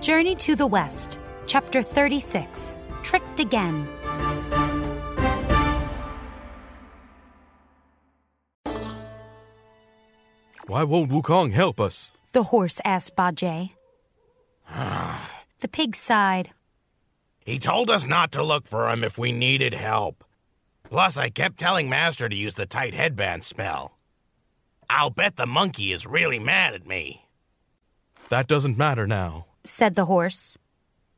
Journey to the West, Chapter 36 Tricked Again. Why won't Wukong help us? The horse asked Bajie. the pig sighed. He told us not to look for him if we needed help. Plus, I kept telling Master to use the tight headband spell. I'll bet the monkey is really mad at me. That doesn't matter now. Said the horse.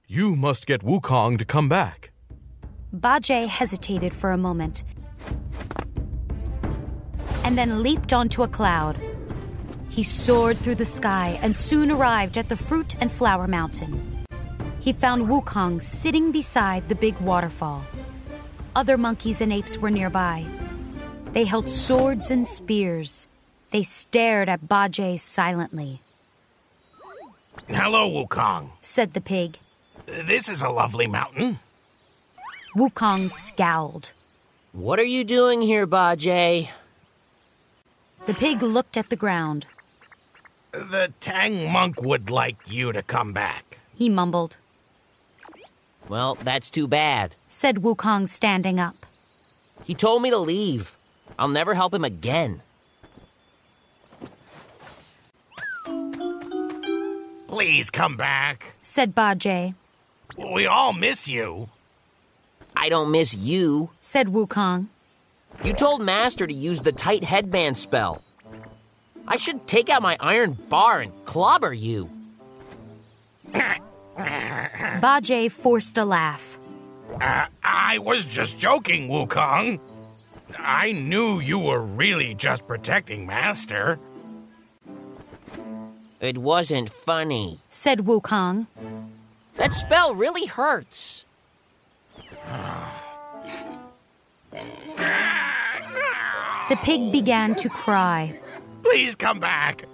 You must get Wukong to come back. Bajie hesitated for a moment and then leaped onto a cloud. He soared through the sky and soon arrived at the Fruit and Flower Mountain. He found Wukong sitting beside the big waterfall. Other monkeys and apes were nearby. They held swords and spears. They stared at Bajie silently. Hello, Wukong, said the pig. This is a lovely mountain. Wukong scowled. What are you doing here, Bajie? The pig looked at the ground. The Tang monk would like you to come back. He mumbled. Well, that's too bad, said Wukong, standing up. He told me to leave. I'll never help him again. Please come back, said Bajie. We all miss you. I don't miss you, said Wukong. You told Master to use the tight headband spell. I should take out my iron bar and clobber you. Bajie forced a laugh. Uh, I was just joking, Wukong. I knew you were really just protecting Master. It wasn't funny, said Wukong. That spell really hurts. the pig began to cry. Please come back.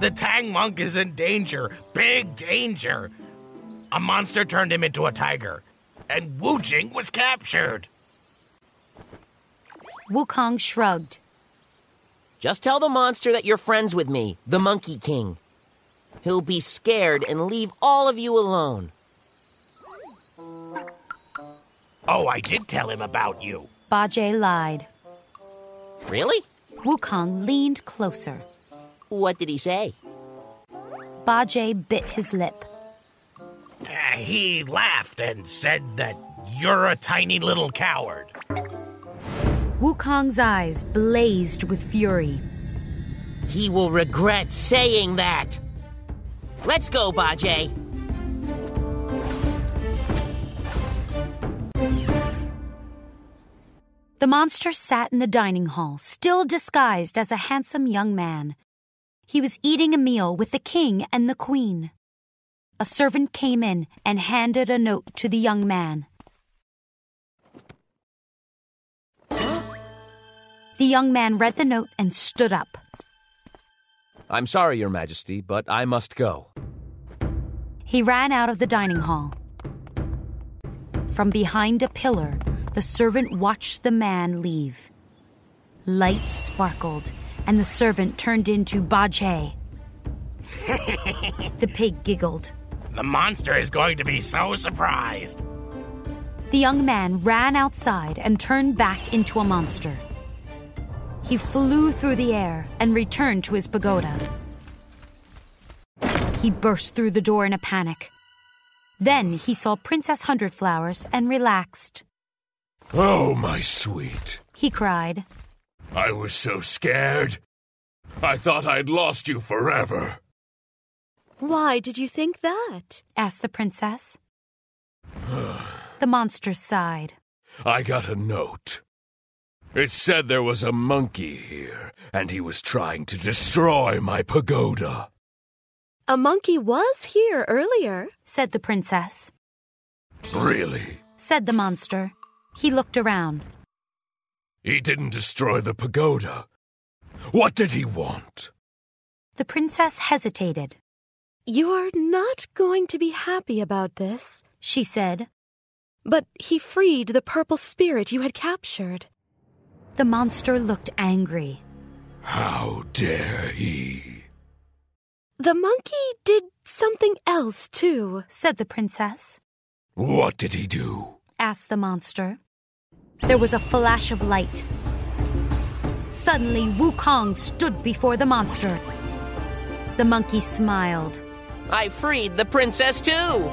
The Tang monk is in danger, big danger. A monster turned him into a tiger, and Wu Jing was captured. Wukong shrugged. Just tell the monster that you're friends with me, the Monkey King. He'll be scared and leave all of you alone. Oh, I did tell him about you. Bajie lied. Really? Wukong leaned closer. What did he say? Bajie bit his lip. Uh, he laughed and said that you're a tiny little coward. Wukong's eyes blazed with fury. He will regret saying that. Let's go, Bajie. The monster sat in the dining hall, still disguised as a handsome young man. He was eating a meal with the king and the queen. A servant came in and handed a note to the young man. The young man read the note and stood up. I'm sorry, Your Majesty, but I must go. He ran out of the dining hall. From behind a pillar, the servant watched the man leave. Lights sparkled, and the servant turned into Bajie. the pig giggled. The monster is going to be so surprised. The young man ran outside and turned back into a monster. He flew through the air and returned to his pagoda. He burst through the door in a panic. Then he saw Princess Hundred Flowers and relaxed. Oh, my sweet, he cried. I was so scared. I thought I'd lost you forever. Why did you think that? asked the princess. the monster sighed. I got a note. It said there was a monkey here, and he was trying to destroy my pagoda. A monkey was here earlier, said the princess. Really? said the monster. He looked around. He didn't destroy the pagoda. What did he want? The princess hesitated. You're not going to be happy about this, she said. But he freed the purple spirit you had captured. The monster looked angry. How dare he? The monkey did something else, too. said the princess. What did he do? asked the monster. There was a flash of light. Suddenly, Wukong stood before the monster. The monkey smiled. I freed the princess too.